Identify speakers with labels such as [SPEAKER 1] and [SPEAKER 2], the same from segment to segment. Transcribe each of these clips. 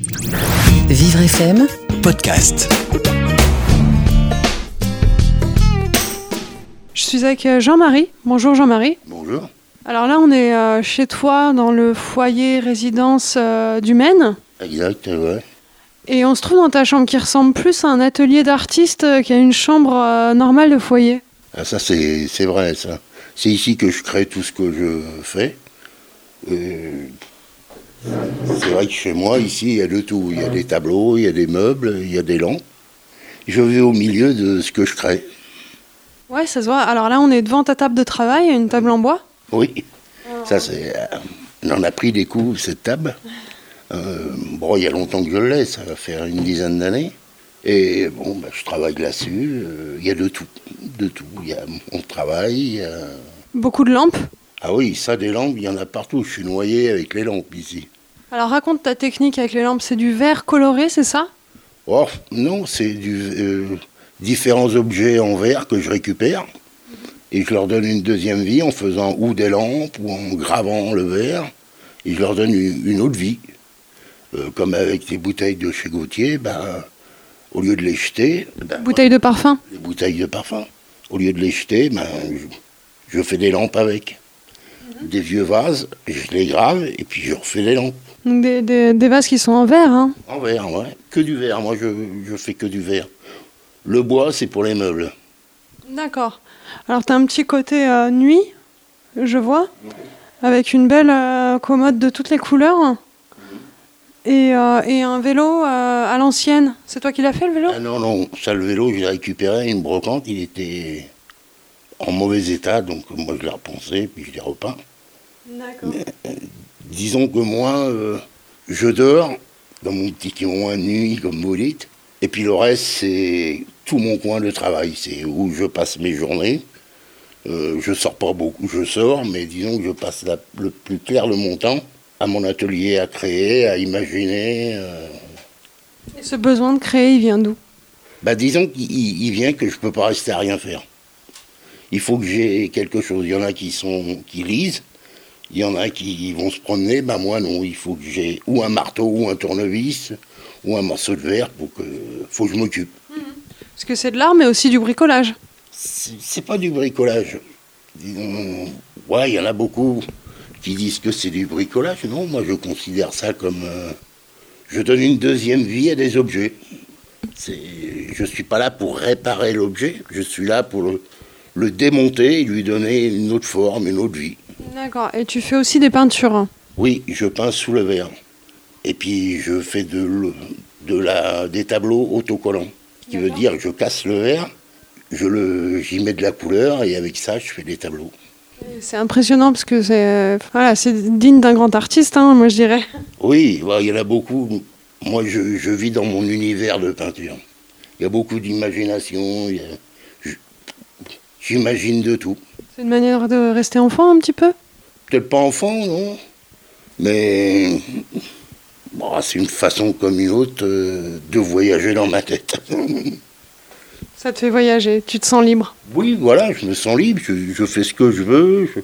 [SPEAKER 1] Vivre FM,
[SPEAKER 2] podcast.
[SPEAKER 3] Je suis avec euh, Jean-Marie. Bonjour Jean-Marie.
[SPEAKER 4] Bonjour.
[SPEAKER 3] Alors là, on est euh, chez toi dans le foyer résidence euh, du Maine.
[SPEAKER 4] Exact, ouais.
[SPEAKER 3] Et on se trouve dans ta chambre qui ressemble plus à un atelier d'artiste qu'à une chambre normale de foyer.
[SPEAKER 4] Ah, ça, c'est c'est vrai, ça. C'est ici que je crée tout ce que je fais. Euh, vrai que chez moi, ici, il y a de tout. Il y a des tableaux, il y a des meubles, il y a des lampes. Je vais au milieu de ce que je crée.
[SPEAKER 3] Ouais, ça se voit. Alors là, on est devant ta table de travail, une table en bois?
[SPEAKER 4] Oui, ça, c'est. euh, on en a pris des coups, cette table. Euh, bon, il y a longtemps que je l'ai, ça va faire une dizaine d'années. Et bon, bah, je travaille là-dessus. euh, Il y a de tout. De tout. Il y a mon travail, il y a.
[SPEAKER 3] Beaucoup de lampes?
[SPEAKER 4] Ah oui, ça, des lampes, il y en a partout. Je suis noyé avec les lampes ici.
[SPEAKER 3] Alors raconte ta technique avec les lampes. C'est du verre coloré, c'est ça?
[SPEAKER 4] Oh, non, c'est du, euh, différents objets en verre que je récupère. Et je leur donne une deuxième vie en faisant ou des lampes ou en gravant le verre. Et je leur donne une, une autre vie. Euh, comme avec des bouteilles de chez Gauthier, ben, au lieu de les jeter, ben,
[SPEAKER 3] Bouteille de parfum.
[SPEAKER 4] les bouteilles de parfum, au lieu de les jeter, ben, je, je fais des lampes avec. Des vieux vases, je les grave et puis je refais des lampes.
[SPEAKER 3] Donc des, des- des vases qui sont en verre. Hein.
[SPEAKER 4] En verre, ouais. Que du verre. Moi, je, je fais que du verre. Le bois, c'est pour les meubles.
[SPEAKER 3] D'accord. Alors tu as un petit côté euh, nuit, je vois, avec une belle euh, commode de toutes les couleurs. Et, euh, et un vélo à l'ancienne. C'est toi qui l'as fait le vélo?
[SPEAKER 4] Ah non, non, ça, le vélo, je l'ai récupéré, une brocante, il était en mauvais état, donc moi, je l'ai repensé, puis je l'ai repeint.
[SPEAKER 3] D'accord.
[SPEAKER 4] Disons que moi, euh, je dors dans mon petit coin de nuit, comme vous dites, et puis le reste, c'est tout mon coin de travail. C'est où je passe mes journées. Euh, je sors pas beaucoup, je sors, mais disons que je passe la- le plus clair de mon temps à mon atelier à créer, à imaginer. euh.
[SPEAKER 3] Et ce besoin de créer, il vient d'où?
[SPEAKER 4] Bah, disons qu'il il- il vient que je peux pas rester à rien faire. Il faut que j'ai quelque chose. Il y en a qui sont qui lisent, il y en a qui vont se promener. Bah moi non, il faut que j'ai ou un marteau ou un tournevis ou un morceau de verre pour que faut que je m'occupe.
[SPEAKER 3] Parce que c'est de l'art, mais aussi du bricolage.
[SPEAKER 4] C'est pas du bricolage. Disons, ouais, il y en a beaucoup qui disent que c'est du bricolage. Non, moi je considère ça comme euh, je donne une deuxième vie à des objets. Je suis pas là pour réparer l'objet, je suis là pour le, le démonter et lui donner une autre forme, une autre vie.
[SPEAKER 3] D'accord. Et tu fais aussi des peintures. hein?
[SPEAKER 4] Oui, je peins sous le verre. Et puis je fais de, la, des tableaux autocollants. Ce qui veut dire que je casse le verre, je le, j'y mets de la couleur et avec ça je fais des tableaux.
[SPEAKER 3] C'est impressionnant parce que c'est euh, voilà, c'est digne d'un grand artiste, hein, moi je dirais.
[SPEAKER 4] Oui, ouais, il y en a beaucoup. Moi je, je vis dans mon univers de peinture. Il y a beaucoup d'imagination. il y a- je- J'imagine de tout.
[SPEAKER 3] C'est une manière de rester enfant un petit peu?
[SPEAKER 4] Peut-être pas enfant, non Mais bon, c'est une façon comme une autre euh, de voyager dans ma tête.
[SPEAKER 3] Ça te fait voyager, tu te sens libre?
[SPEAKER 4] Oui, voilà, je me sens libre, je, je fais ce que je veux. je-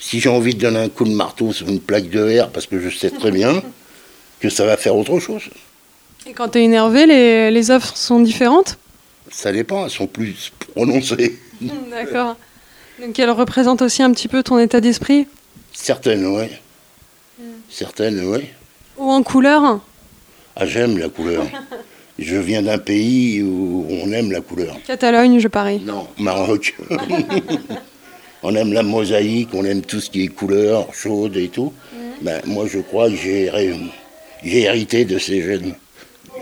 [SPEAKER 4] Si j'ai envie de donner un coup de marteau sur une plaque de verre, parce que je sais très bien que ça va faire autre chose.
[SPEAKER 3] Et quand tu es énervé, les, les œuvres sont différentes?
[SPEAKER 4] Ça dépend, elles sont plus prononcées.
[SPEAKER 3] D'accord. Donc elles représentent aussi un petit peu ton état d'esprit?
[SPEAKER 4] Certaines, oui. Certaines, oui.
[SPEAKER 3] Ou en couleur?
[SPEAKER 4] Ah, j'aime la couleur. Je viens d'un pays où on aime la couleur.
[SPEAKER 3] Catalogne, je parie.
[SPEAKER 4] Non, Maroc. on aime la mosaïque, on aime tout ce qui est couleur, chaude et tout. Ben, moi, je crois que j'ai hérité de ces gènes.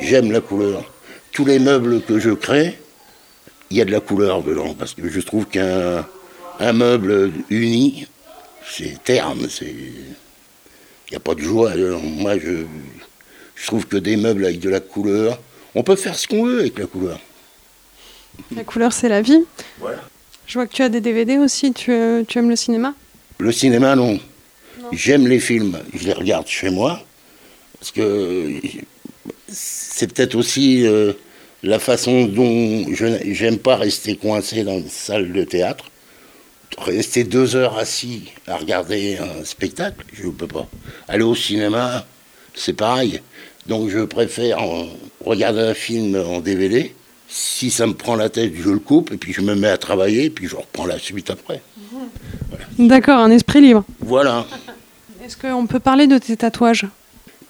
[SPEAKER 4] J'aime la couleur. Tous les meubles que je crée, il y a de la couleur dedans, parce que je trouve qu'un un meuble uni, c'est terme, c'est... Il n'y a pas de joie dedans. Moi, je, je trouve que des meubles avec de la couleur, on peut faire ce qu'on veut avec la couleur.
[SPEAKER 3] La couleur, c'est la vie.
[SPEAKER 4] Voilà.
[SPEAKER 3] Je vois que tu as des DVD aussi, tu, tu aimes le cinéma?
[SPEAKER 4] Le cinéma, non. J'aime les films, je les regarde chez moi, parce que c'est peut-être aussi euh, la façon dont je n- j'aime pas rester coincé dans une salle de théâtre. Rester deux heures assis à regarder un spectacle, je ne peux pas. Aller au cinéma, c'est pareil. Donc je préfère regarder un film en DVD. Si ça me prend la tête, je le coupe et puis je me mets à travailler et puis je reprends la suite après.
[SPEAKER 3] D'accord, un esprit libre.
[SPEAKER 4] Voilà.
[SPEAKER 3] Est-ce qu'on peut parler de tes tatouages?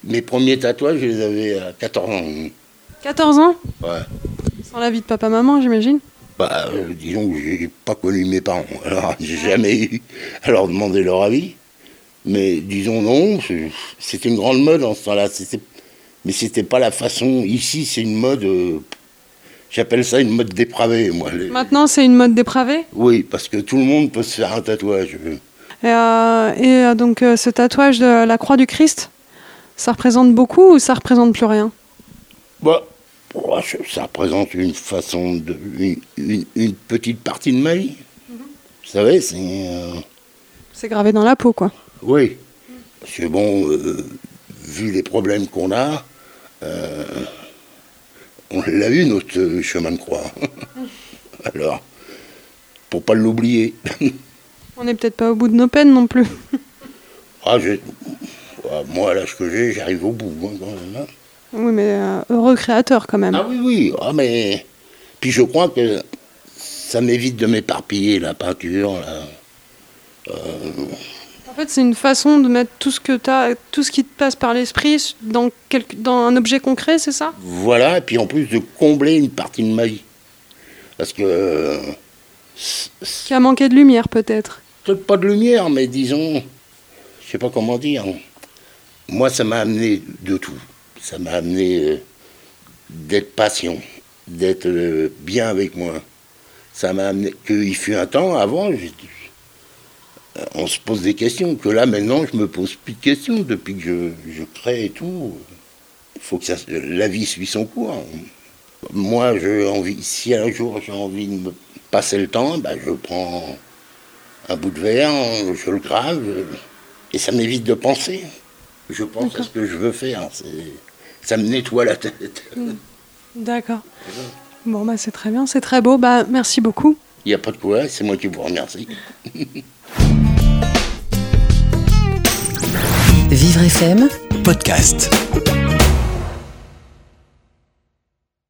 [SPEAKER 4] Mes premiers tatouages, je les avais à 14 ans.
[SPEAKER 3] 14 ans
[SPEAKER 4] Ouais.
[SPEAKER 3] Sans la vie de papa-maman, j'imagine
[SPEAKER 4] Bah, euh, disons que j'ai pas connu mes parents. Alors, j'ai jamais eu à leur demander leur avis. Mais disons non, c'est- c'était une grande mode en ce temps-là. Mais c'était pas la façon. Ici, c'est une mode. euh, J'appelle ça une mode dépravée, moi. Les-
[SPEAKER 3] Maintenant, c'est une mode dépravée
[SPEAKER 4] Oui, parce que tout le monde peut se faire un tatouage.
[SPEAKER 3] Et, euh, et, donc, ce tatouage de la croix du Christ, ça représente beaucoup ou ça représente plus rien?
[SPEAKER 4] Bah, oh, ça représente une façon de. une, une- une petite partie de ma vie. Vous savez, c'est. euh,
[SPEAKER 3] C'est gravé dans la peau, quoi.
[SPEAKER 4] Oui. Parce que bon, euh, vu les problèmes qu'on a, euh, on l'a eu notre chemin de croix. Alors, pour pas l'oublier.
[SPEAKER 3] On n'est peut-être pas au bout de nos peines non plus.
[SPEAKER 4] ah, moi, à l'âge que j'ai, j'arrive au bout hein, quand même. hein.
[SPEAKER 3] Oui, mais euh, heureux créateur quand même.
[SPEAKER 4] Ah oui, oui. Ah, mais. Puis je crois que ça m'évite de m'éparpiller, la peinture. là.
[SPEAKER 3] En fait, c'est une façon de mettre tout ce que t'as, tout ce qui te passe par l'esprit dans, un objet concret, c'est ça?
[SPEAKER 4] Voilà, et puis en plus de combler une partie de ma vie. Parce que. euh,
[SPEAKER 3] Qui a manqué de lumière, peut-être.
[SPEAKER 4] peut-être pas de lumière, mais disons, je sais pas comment dire. Moi, ça m'a amené de tout. Ça m'a amené euh, d'être patient, d'être euh, bien avec moi. Ça m'a amené qu'il fut un temps avant, euh, on se pose des questions. Que là, maintenant, je me pose plus de questions depuis que je, je crée et tout. Il faut que ça, la vie suit son cours. Moi, j'ai envie, si un jour j'ai envie de me passer le temps, ben, je prends un bout de verre, je le grave, et ça m'évite de penser. Je pense à ce que je veux faire. c'est- Ça me nettoie la tête.
[SPEAKER 3] D'accord. Bon, bah, c'est très bien, c'est très beau. Bah, merci beaucoup.
[SPEAKER 4] Il n'y a pas de quoi, c'est moi qui vous remercie.
[SPEAKER 1] Vivre FM
[SPEAKER 2] podcast.